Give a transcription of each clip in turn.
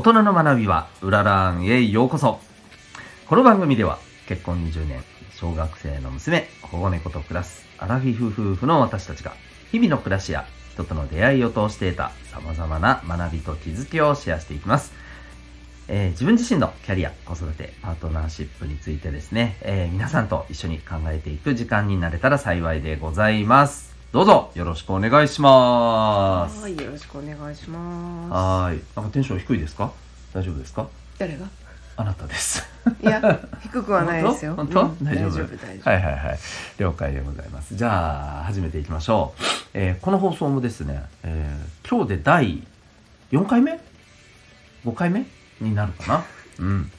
大人の学びはうららんへようこそ。この番組では結婚20年小学生の娘保護猫と暮らすアラフィフ夫婦の私たちが日々の暮らしや人との出会いを通して得た様々な学びと気づきをシェアしていきます。えー自分自身のキャリア、子育て、パートナーシップについてですね、えー皆さんと一緒に考えていく時間になれたら幸いでございます。どうぞよろしくお願いします。はい、よろしくお願いします。はーい。なんかテンション低いですか？大丈夫ですか？誰が？あなたです。いや、低くはないですよ。本当？うん大丈夫？大丈夫、大丈はいはいはい。了解でございます。じゃあ、始めていきましょう。えーこの放送もですね、えー今日で第4回目 ?5 回目になるかな？うん。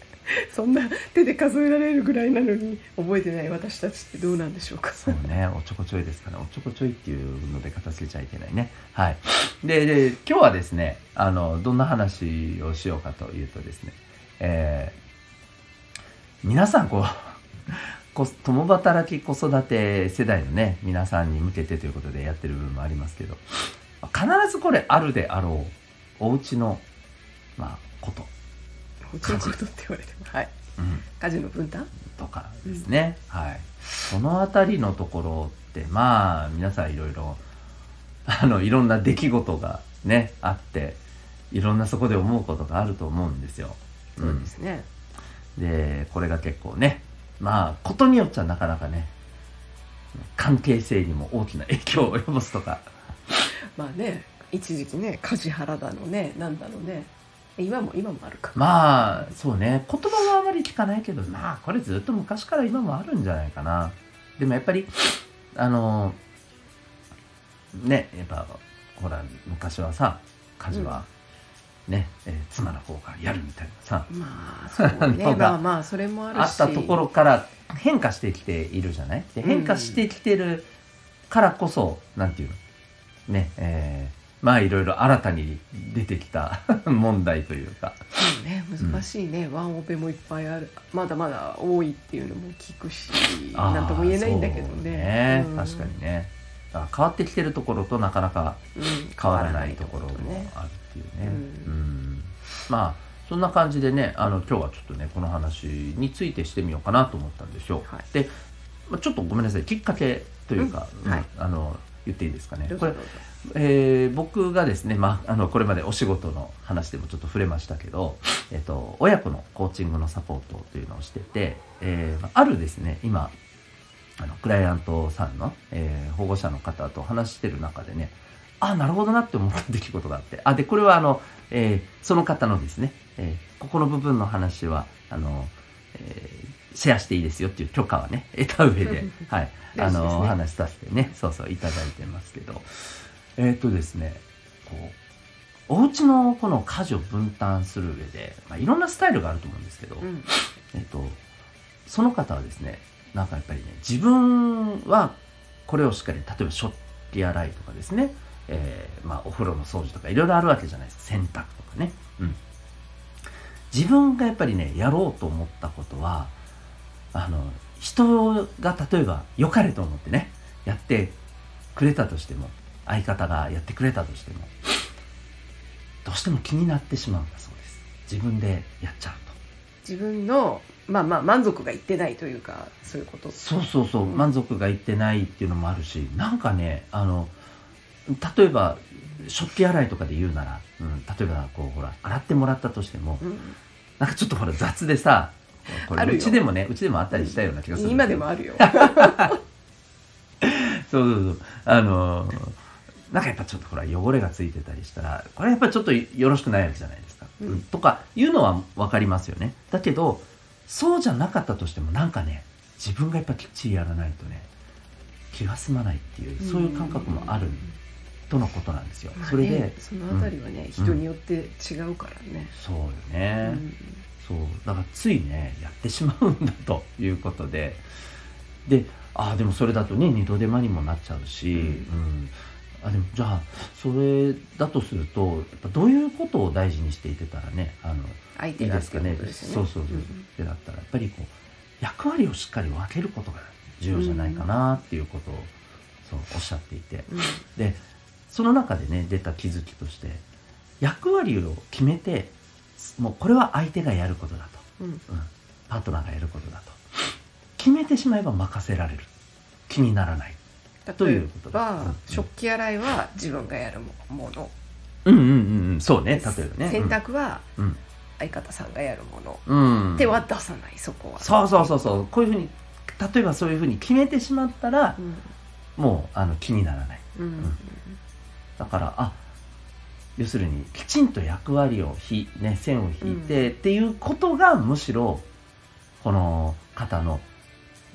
夫。そんな手で数えられるぐらいなのに覚えてない私たちってどうなんでしょうか。そうね、おちょこちょいですかね。おちょこちょいっていうので片付けちゃいけないね。はい。で、で今日はですね、あの、どんな話をしようかというとですね、えー皆さんこう、こ共働き子育て世代のね、皆さんに向けてということでやってる部分もありますけど、必ずこれあるであろう、お家の、まあ、こと。って言われても、はい。うん。家事の分担？とかですね、はいそのあたりのところってまあ皆さんいろいろあのいろんな出来事がねあっていろんなそこで思うことがあると思うんですよ。そうですね。うん、でこれが結構ねまあことによっちゃなかなかね関係性にも大きな影響を及ぼすとか まあね、一時期ね、家事腹だのね、なんだのね。今も今もあるか。まあそうね言葉はあまり聞かないけどまあこれずっと昔から今もあるんじゃないかなでもやっぱりあのねやっぱほら昔はさ家事はね、えー妻の方がやるみたいなさまあそうね。まあまあそれもあるし。あったところから変化してきているじゃない？でうん変化してきてるからこそ、なんていうの？ねえーまあいろいろ新たに出てきた 問題というか。そうね難しいね、ワンオペもいっぱいある。まだまだ多いっていうのも聞くしあーなんとも言えないんだけどね。ね。うん。確かにね。変わってきてるところとなかなかうん。変わらないところもねあるっていうね、ううん。まあそんな感じでねあの今日はちょっとねこの話についてしてみようかなと思ったんですよ、はい。で、まあ、ちょっとごめんなさい。きっかけというか、うん。はい。あの言っていいですかね。これえー僕がですね、まあ、あのこれまでお仕事の話でもちょっと触れましたけど、えっと、親子のコーチングのサポートというのをしてて、えーあるですね今あのクライアントさんの、えー保護者の方と話してる中でねあなるほどなって思った出来事があってあでこれはあの、えーその方のですね、えーここの部分の話はあの、えーシェアしていいですよっていう許可はね得た上で、はい、あのお話しさせてねそうそういただいてますけどえっ、とですねこうお家のこの家事を分担する上で、まあ、いろんなスタイルがあると思うんですけど、うんえっと、その方はですね、なんかやっぱりね、自分はこれをしっかり、例えば食器洗いとかですね、えーまあお風呂の掃除とかいろいろあるわけじゃないですか。洗濯とかね。うん。自分がやっぱりね、やろうと思ったことは、あの、人が例えば良かれと思ってね、やってくれたとしても、相方がやってくれたとしても、どうしても気になってしまうんだそうです。自分でやっちゃうと。自分のまあまあ満足がいってないというかそういうことそうそうそう、うん満足がいってないっていうのもあるしなんかねあの例えば食器洗いとかで言うなら、うん、例えばこうほら洗ってもらったとしてもうんなんかちょっとほら雑でさこれあるよ。うちでもねうちでもあったりしたような気がするん今でもあるよ。そうそうそう。あのなんかやっぱちょっとほら汚れがついてたりしたらこれやっぱりちょっとよろしくないわけじゃないですか、うん。うんとかいうのは分かりますよね。だけどそうじゃなかったとしてもなんかね自分がやっぱきっちりやらないとね気が済まないっていうそういう感覚もあるとのことなんですよ、まあねそれでそのあたりはね、人によって違うからね、そうよね、うん。そう。だからついねやってしまうんだということで。でああでもそれだとね二度手間にもなっちゃうし、ううん。んあでもじゃあそれだとするとやっぱどういうことを大事にしていけたらねあのい相手がいですかね。ってことですよそうそうそう、ん。ってなったらやっぱりこう役割をしっかり分けることが重要じゃないかなっていうことを、そうおっしゃっていて。うん。でその中でね出た気づきとして役割を決めてもうこれは相手がやることだと、うん。うん、パートナーがやることだと。決めてしまえば任せられる。気にならない。ということ例えだ。ば、うん。食器洗いは自分がやるもの、うんうんうんうん。そうね。例えばね。洗濯はうん。相方さんがやるもの、うん、うん手は出さないそこは。そうそうそうそう。こういうふうに例えばそういうふうに決めてしまったらうん。もうあの気にならない。うんだからあ要するにきちんと役割をひ、ね、線を引いて、っていうことがむしろこの方の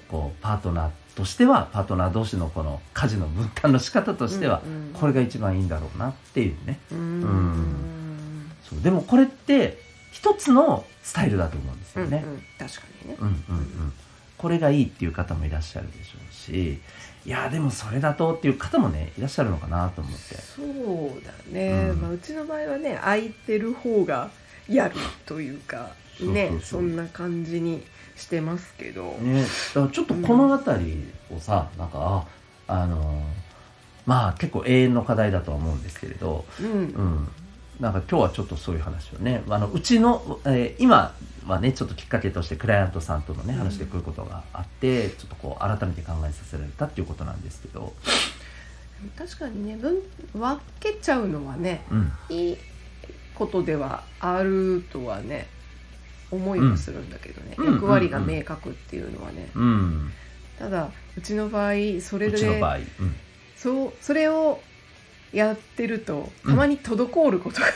こうパートナーとしてはパートナー同士のこの家事の分担の仕方としては、うんうん。これが一番いいんだろうなっていうね。うん。うん。そう。でもこれって一つのスタイルだと思うんですよね。うんうん。確かにね。うんうんうん、これがいいっていう方もいらっしゃるでしょうしいやでもそれだとっていう方もねいらっしゃるのかなと思って。そうだね、うん。まあ、うちの場合はね空いてる方がやるというかねそんな感じにしてますけど、ね、だからちょっとこの辺りをさ、なんかああのーまあ結構永遠の課題だとは思うんですけれど、うん。うん、なんか今日はちょっとそういう話をねあのうちの、えー今はねちょっときっかけとしてクライアントさんとのねうん。話でこういうことがあって、ちょっとこう改めて考えさせられたっていうことなんですけど、確かにね分分けちゃうのはねうん、いいことではあるとはね思いはするんだけどね、うん。役割が明確っていうのはね、うん、ただうちの場合それうちの場合、でうん、そうそれをやってるとたまに滞ることが、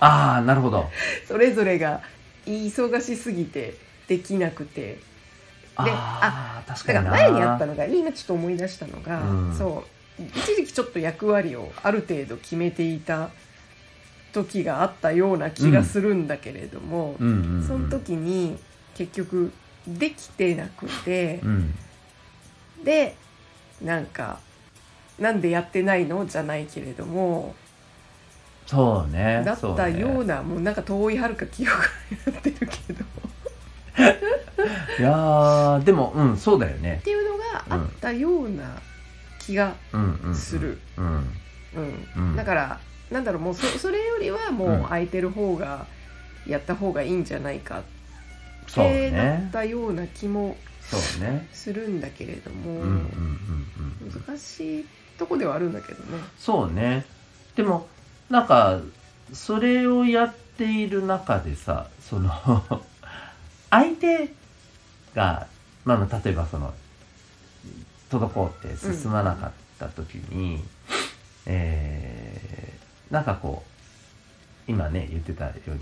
ああなるほど。それぞれが忙しすぎてできなくて。ああ確かだから前にあったのが今ちょっと思い出したのが、うん。そう一時期ちょっと役割をある程度決めていた時があったような気がするんだけれども、その時に結局できてなくてう、ん。でなんかなんでやってないの？じゃないけれども。そうね。だったようななもうなんか遠いはるか記憶になってるけど。いやーでもうんそうだよね。っていうのがあったような気がする。うんうんうん。だからなんだろうもうそ それよりはもう空いてる方がやった方がいいんじゃないかってなね。ったような気もね。するんだけれども、うんうんうんうん。難しいとこではあるんだけどね。そうね。でもなんかそれをやっている中でさその 相手が、まあ、例えばその滞って進まなかった時に、えーなんかこう今ね言ってたように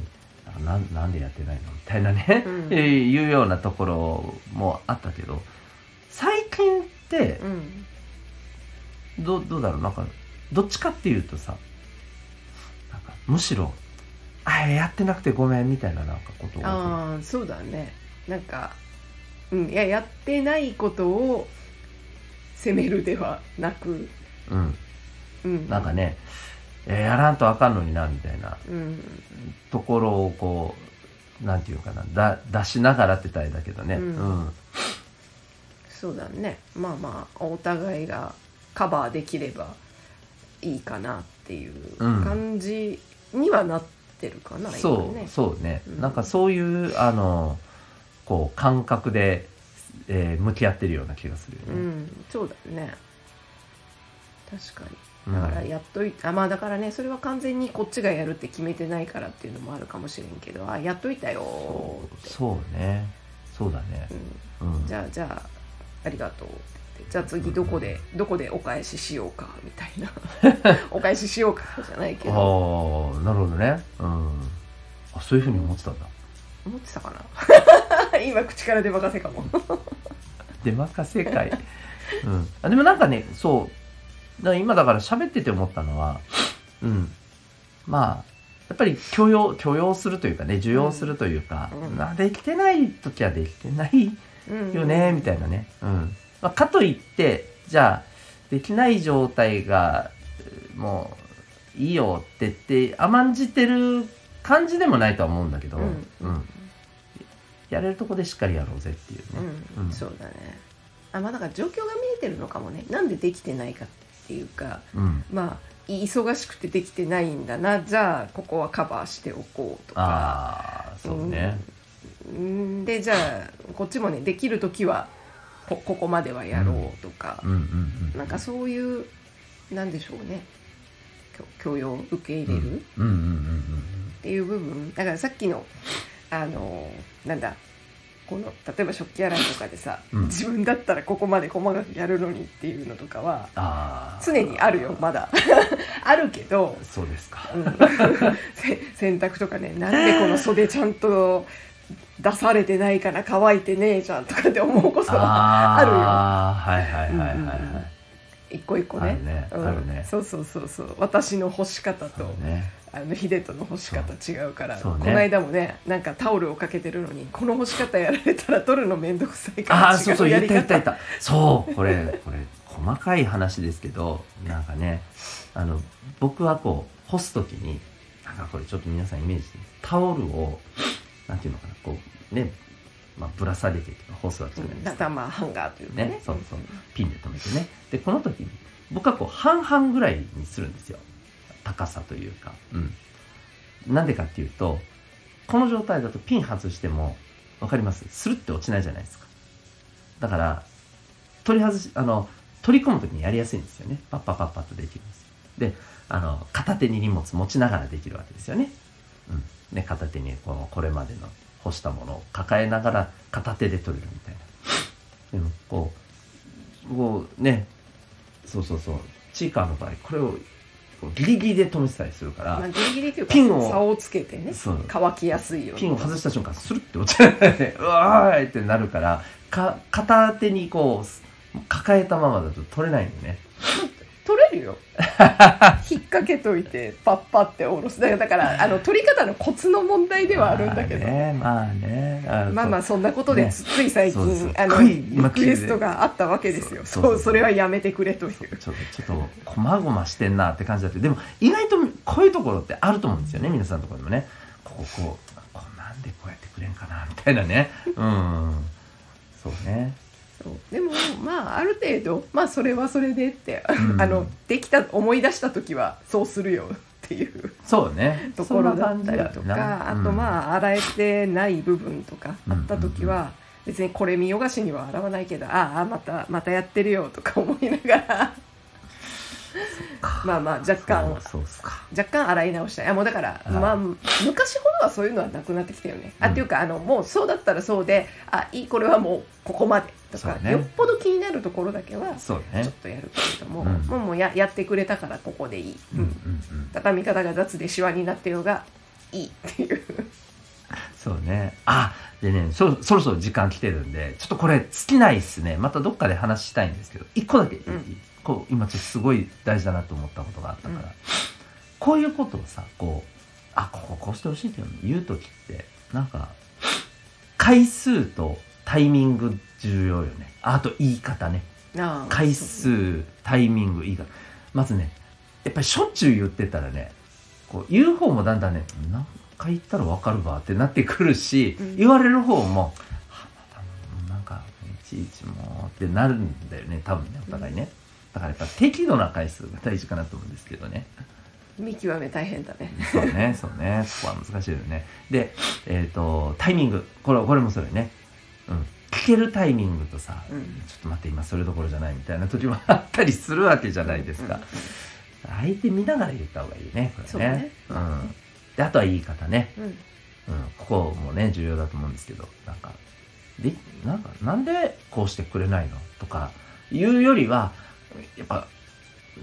なんなんでやってないの？みたいなね、うん。え ーいうようなところもあったけど最近ってうん。どどうだろう？なんかどっちかっていうとさなんかむしろ「あやってなくてごめん」みたいななんかことがああそうだね。なんか、うん、いややってないことを責めるではなく、うん。うん、なんかね、えーやらんとあかんのになみたいな。うんところをこうなんていうかな。だ出しながらってたらあれだけどね、ううん。んそうだね。まあまあお互いがカバーできればいいかなっていううん。感じにはなってるかな、そう、今ね。そうね、うん。なんかそういうあのこう感覚で、えー向き合ってるような気がするよね。うん。そうだね。確かに。うんだからやっといあまあだからねそれは完全にこっちがやるって決めてないからっていうのもあるかもしれんけどあやっといたよーって。そうね。そうだね。う、ん。うん、じゃあじゃあありがとうじゃあ次どこでどこでお返ししようかみたいな。お返ししようかじゃないけど。ああなるほどね。うん。あそういうふうに思ってたんだ。思ってたかな？今口から出任せかも。出任せ会うん。あでもなんかねそうだから今だから喋ってて思ったのはうん。まあやっぱり許容許容するというかね受容するというか、うん。まあできてない時はできてないよねみたいなね、うん。まあ、かといってじゃあできない状態がえーもういいよって言って甘んじてる感じでもないとは思うんだけど、うん。うん。やれるとこでしっかりやろうぜっていうね、うん。うん。そうだね。あまあだから状況が見えてるのかもね。なんでできてないかっていうかうん。まあ忙しくてできてないんだな。じゃあここはカバーしておこうとか。ああそうね、うん。でじゃあこっちもねできる時はこここまではやろうとか。う、ん、うんうんうん。なんかそういうなんでしょうね。許許容受け入れるっていう部分。だからさっきのあのなんだこの例えば食器洗いとかでさ、うん。自分だったらここまで細かくやるのにっていうのとかは常にあるよまだ。あるけど、そうですか。うん。せ洗濯とかねなんでこの袖ちゃんと出されてないかな乾いてねえじゃんとかって思うことはあるよ。はいはいはいはいはい、うん。一個一個ね。あるね。うん。あるね。そうそうそうそう。私の干し方と、ねあのヒデとの干し方違うからこの間もねなんかタオルをかけてるのにこの干し方やられたら取るの面倒くさいからああそうそうった言った言った。そうこれこれ細かい話ですけどなんかねあの僕はこう干す時になんかこれちょっと皆さんイメージしてタオルをなんていうのかなこうね、まあ、ぶら下げてとか干すわけじゃないですか、だからまあハンガーというかね。ねそうそう。ピンで留めてね。でこの時に僕はこう半々ぐらいにするんですよ高さというか。うん。なんでかっていうとこの状態だとピン外してもわかります？スルって落ちないじゃないですか。だから取り外しあの取り込む時にやりやすいんですよね。パッパッパッパッとできるんです。であの片手に荷物持ちながらできるわけですよね。うん。で片手にこのこれまでの干したものを抱えながら片手で取れるみたいな。でもこうこうね。そうそうそう。チーカーの場合これをこうギリギリで止めてたりするから、まあ、ギリギリというかピンを竿をつけてね乾きやすいように。ピンを外した瞬間スルッて落ちないでうわーいってなるからか片手にこう抱えたままだと取れないんでね。取れるよ 引っ掛けといてパッパって下ろす。だからだからあの取り方のコツの問題ではあるんだけど、まあねまあね。あまあまあそそんなことでね。つつい最近あのリ今クエストがあったわけですよ。そうそれはやめてくれという。うちょっとちょっとこまごましてんなって感じだってでも意外とこういうところってあると思うんですよね皆さんのところでもね。こここうこうなんでこうやってくれんかなみたいなね。うん。そうねそう。でもまあある程度まあそれはそれでって、うん。あのできた思い出した時はそうするよっていう。そうね。ところだったりとかなあとまあ洗えてない部分とかうんあった時は別にこれ見よがしには洗わないけどああまたまたやってるよとか思いながらまあまあ若干。そうそうっすか。若干洗い直したい。あもうだから、はい。まあ昔ほどはそういうのはなくなってきたよね、あうん。っていうかあのもうそうだったらそうであいいこれはもうここまでとか、ね。よっぽど気になるところだけはそうね。ちょっとやるけれども、うん。もうもうややってくれたからここでいい、うんうんうん。うん畳み方が雑でシワになってようがいいっていう。そうね。あでねそそろそろ時間来てるんでちょっとこれ尽きないっすね。またどっかで話したいんですけど一個だけいい、うんこう今ちょっとすごい大事だなと思ったことがあったから、うんこういうことをさこうあこここうしてほしいって言う時ってなんか回数とタイミング重要よね。あと言い方ね。回数タイミングいいかまずねやっぱりしょっちゅう言ってたらねこう言う方もだんだんね何回言ったら分かるわってなってくるし、うん。言われる方もはなんかいちいちもうってなるんだよね多分ねお互いね、だからやっぱ適度な回数が大事かなと思うんですけどね。見極め大変だね。そうねそうね。そこは難しいよね。でえっ、とタイミング。これこれもそうよね。うん。聞けるタイミングとさ、うん。ちょっと待って今それどころじゃないみたいな時もあったりするわけじゃないですか、うん相手見ながら言った方がいいねこれね。そうね。うん、であとは言い方ね、うん。うん、ここもね重要だと思うんですけど。なんかでなんかなんでこうしてくれないの？とかいうよりはやっぱ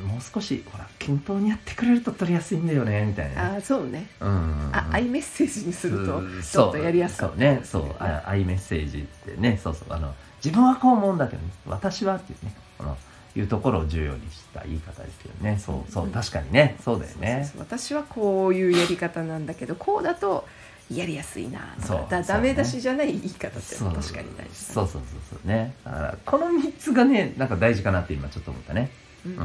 もう少しほら均等にやってくれると取りやすいんだよねみたいな。ねああそうね。うん。うんうんあアイメッセージにするとそうちょっとやりやすかった。そうね。そうあアイメッセージってねそうそう。あの自分はこう思うんだけどね私はっていうねこのいうところを重要にした言い方ですけどね。そうそう確かにね。そうだよね。私はこういうやり方なんだけどこうだとやりやすいな。とそう。かだダメ出しじゃない言い方って確かに大事そうそうそうそう。ね。だからこの3つがねなんか大事かなって今ちょっと思ったね。ううんん。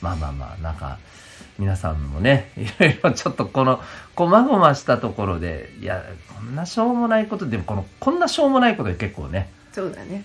まあまあまあなんか皆さんもね いろいろちょっとこのこまごましたところでいやこんなしょうもないことでもこのこんなしょうもないことで結構ねそうだね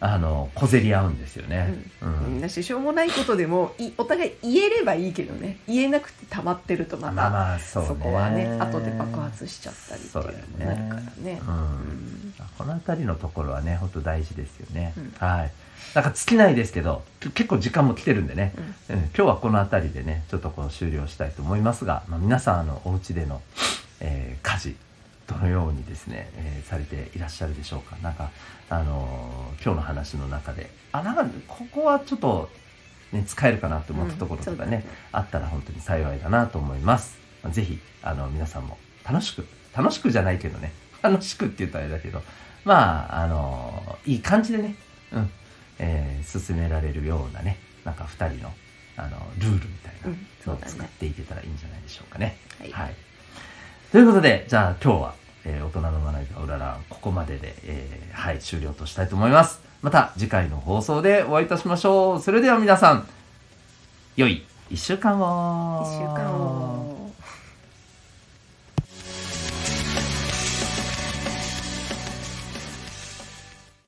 あの小競り合うんですよね、うん。みん。な支障もないことでもいお互い言えればいいけどね。言えなくて溜まってるとまた、まあまあそうね。そこはね後で爆発しちゃったりっていうのもなるからね。うん。うん。この辺りのところはね本当大事ですよね、うん。はい。なんか尽きないですけどき結構時間も来てるんでね、うん。うん。今日はこの辺りでねちょっとこう終了したいと思いますが、まあ、皆さんあのお家での、えー家事どのようにですね、えーされていらっしゃるでしょうか。なんかあのー今日の話の中で。あなんかここはちょっと、ね、使えるかなと思ったところとかね,、うんあったら本当に幸いだなと思います、まあぜひあの皆さんも楽しく楽しくじゃないけどね 楽しくって言ったらあれだけどまああのーいい感じでねうんえー進められるようなねなんか2人のあのルールみたいなうんのを作っていけたらいいんじゃないでしょうかね。はい。はい、ということでじゃあ今日は、えー大人の学びがうららここまでで、えーはい終了としたいと思います。また次回の放送でお会いいたしましょう。それでは皆さん良い一週間を。一週間を